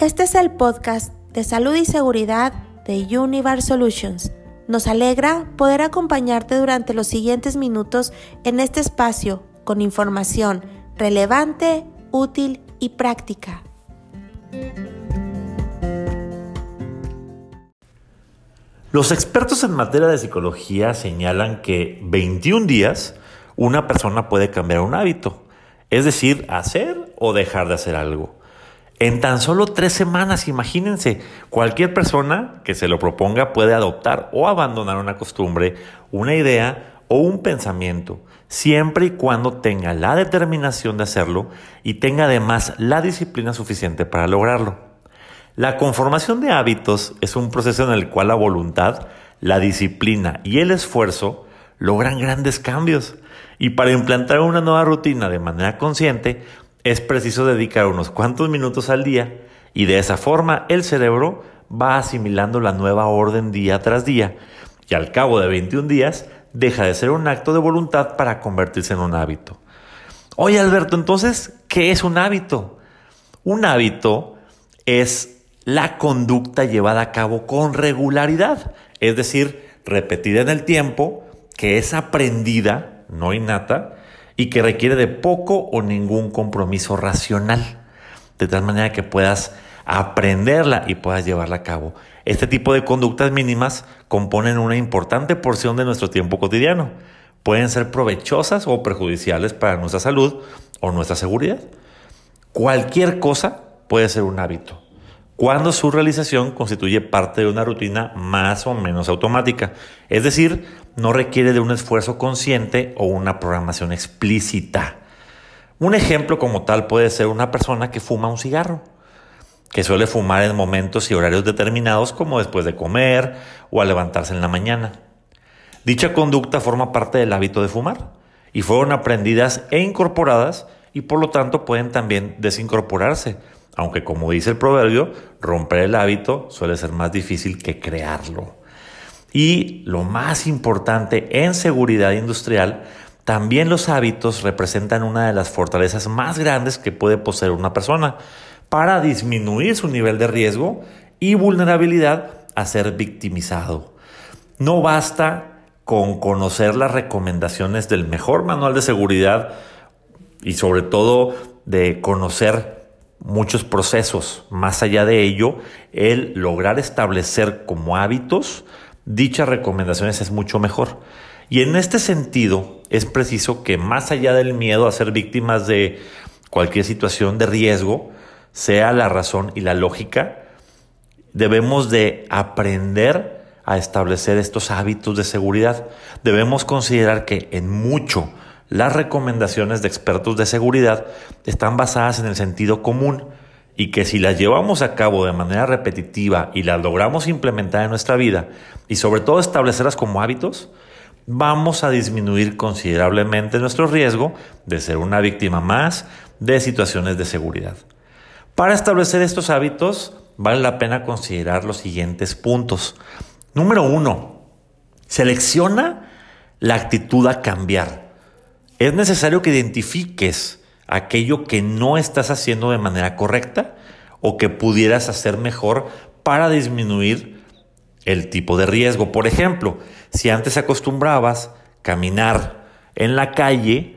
Este es el podcast de salud y seguridad de Univar Solutions. Nos alegra poder acompañarte durante los siguientes minutos en este espacio con información relevante, útil y práctica. Los expertos en materia de psicología señalan que 21 días una persona puede cambiar un hábito, es decir, hacer o dejar de hacer algo. En tan solo tres semanas, imagínense, cualquier persona que se lo proponga puede adoptar o abandonar una costumbre, una idea o un pensamiento, siempre y cuando tenga la determinación de hacerlo y tenga además la disciplina suficiente para lograrlo. La conformación de hábitos es un proceso en el cual la voluntad, la disciplina y el esfuerzo logran grandes cambios. Y para implantar una nueva rutina de manera consciente, es preciso dedicar unos cuantos minutos al día y de esa forma el cerebro va asimilando la nueva orden día tras día y al cabo de 21 días deja de ser un acto de voluntad para convertirse en un hábito. Oye Alberto, entonces, ¿qué es un hábito? Un hábito es la conducta llevada a cabo con regularidad, es decir, repetida en el tiempo, que es aprendida, no innata, y que requiere de poco o ningún compromiso racional, de tal manera que puedas aprenderla y puedas llevarla a cabo. Este tipo de conductas mínimas componen una importante porción de nuestro tiempo cotidiano. Pueden ser provechosas o perjudiciales para nuestra salud o nuestra seguridad. Cualquier cosa puede ser un hábito cuando su realización constituye parte de una rutina más o menos automática, es decir, no requiere de un esfuerzo consciente o una programación explícita. Un ejemplo como tal puede ser una persona que fuma un cigarro, que suele fumar en momentos y horarios determinados como después de comer o al levantarse en la mañana. Dicha conducta forma parte del hábito de fumar y fueron aprendidas e incorporadas y por lo tanto pueden también desincorporarse aunque como dice el proverbio, romper el hábito suele ser más difícil que crearlo. Y lo más importante en seguridad industrial, también los hábitos representan una de las fortalezas más grandes que puede poseer una persona para disminuir su nivel de riesgo y vulnerabilidad a ser victimizado. No basta con conocer las recomendaciones del mejor manual de seguridad y sobre todo de conocer muchos procesos. Más allá de ello, el lograr establecer como hábitos dichas recomendaciones es mucho mejor. Y en este sentido, es preciso que más allá del miedo a ser víctimas de cualquier situación de riesgo, sea la razón y la lógica, debemos de aprender a establecer estos hábitos de seguridad. Debemos considerar que en mucho las recomendaciones de expertos de seguridad están basadas en el sentido común y que si las llevamos a cabo de manera repetitiva y las logramos implementar en nuestra vida y sobre todo establecerlas como hábitos, vamos a disminuir considerablemente nuestro riesgo de ser una víctima más de situaciones de seguridad. Para establecer estos hábitos vale la pena considerar los siguientes puntos. Número uno, selecciona la actitud a cambiar. Es necesario que identifiques aquello que no estás haciendo de manera correcta o que pudieras hacer mejor para disminuir el tipo de riesgo. Por ejemplo, si antes acostumbrabas caminar en la calle,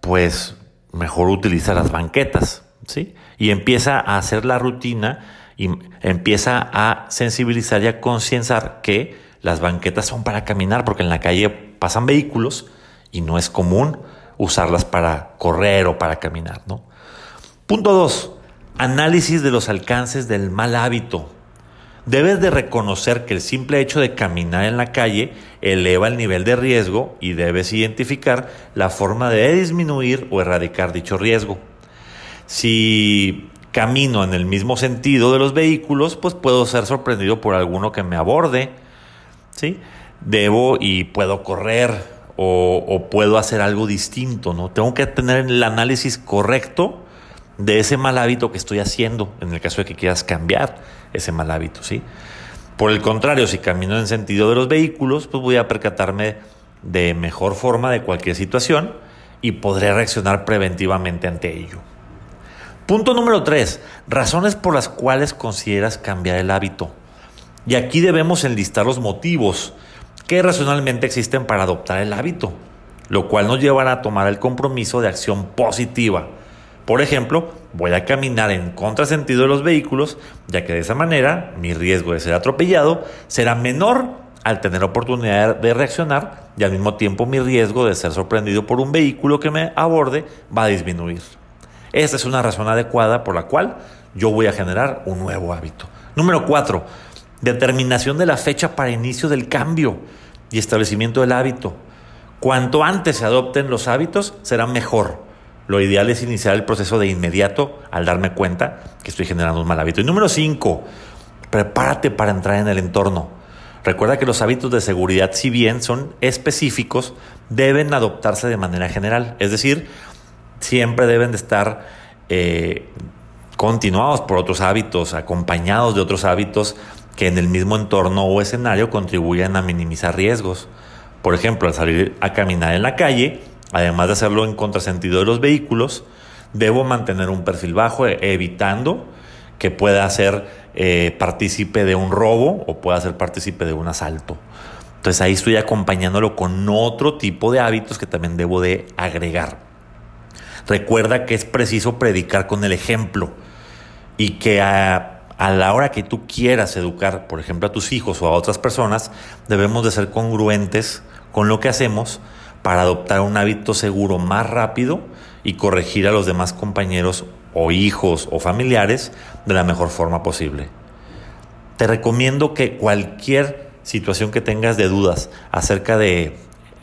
pues mejor utiliza las banquetas, ¿sí? Y empieza a hacer la rutina y empieza a sensibilizar y a concienciar que las banquetas son para caminar porque en la calle pasan vehículos y no es común usarlas para correr o para caminar. ¿no? Punto 2. Análisis de los alcances del mal hábito. Debes de reconocer que el simple hecho de caminar en la calle eleva el nivel de riesgo y debes identificar la forma de disminuir o erradicar dicho riesgo. Si camino en el mismo sentido de los vehículos, pues puedo ser sorprendido por alguno que me aborde. ¿sí? Debo y puedo correr o, puedo hacer algo distinto, ¿no? Tengo que tener el análisis correcto de ese mal hábito que estoy haciendo, en el caso de que quieras cambiar ese mal hábito, ¿sí? Por el contrario, si camino en sentido de los vehículos, pues voy a percatarme de mejor forma de cualquier situación y podré reaccionar preventivamente ante ello. Punto número 3. Razones por las cuales consideras cambiar el hábito. Y aquí debemos enlistar los motivos que racionalmente existen para adoptar el hábito, lo cual nos llevará a tomar el compromiso de acción positiva. Por ejemplo, voy a caminar en contrasentido de los vehículos, ya que de esa manera mi riesgo de ser atropellado será menor al tener oportunidad de reaccionar y al mismo tiempo mi riesgo de ser sorprendido por un vehículo que me aborde va a disminuir. Esta es una razón adecuada por la cual yo voy a generar un nuevo hábito. Número 4. Determinación de la fecha para inicio del cambio y establecimiento del hábito. Cuanto antes se adopten los hábitos, será mejor. Lo ideal es iniciar el proceso de inmediato al darme cuenta que estoy generando un mal hábito. Y número 5. Prepárate para entrar en el entorno. Recuerda que los hábitos de seguridad, si bien son específicos, deben adoptarse de manera general. Es decir, siempre deben de estar eh, continuados por otros hábitos, acompañados de otros hábitos que en el mismo entorno o escenario contribuyan a minimizar riesgos. Por ejemplo, al salir a caminar en la calle, además de hacerlo en contrasentido de los vehículos, debo mantener un perfil bajo, e, evitando que pueda ser eh, partícipe de un robo o pueda ser partícipe de un asalto. Entonces ahí estoy acompañándolo con otro tipo de hábitos que también debo de agregar. Recuerda que es preciso predicar con el ejemplo y que a, la hora que tú quieras educar, por ejemplo, a tus hijos o a otras personas, debemos de ser congruentes con lo que hacemos para adoptar un hábito seguro más rápido y corregir a los demás compañeros o hijos o familiares de la mejor forma posible. Te recomiendo que cualquier situación que tengas de dudas acerca de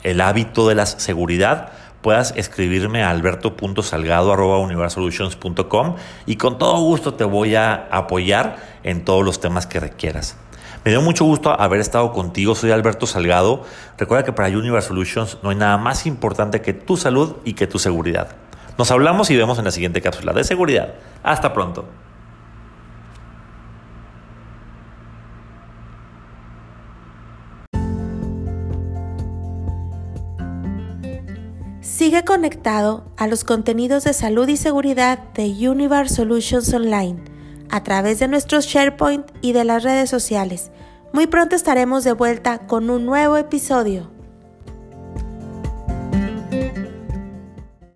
el hábito de la seguridad, puedas escribirme a alberto.salgado.universolutions.com y con todo gusto te voy a apoyar en todos los temas que requieras. Me dio mucho gusto haber estado contigo, soy Alberto Salgado. Recuerda que para Universe Solutions no hay nada más importante que tu salud y que tu seguridad. Nos hablamos y vemos en la siguiente cápsula de seguridad. Hasta pronto. Sigue conectado a los contenidos de salud y seguridad de Univar Solutions Online a través de nuestros SharePoint y de las redes sociales. Muy pronto estaremos de vuelta con un nuevo episodio.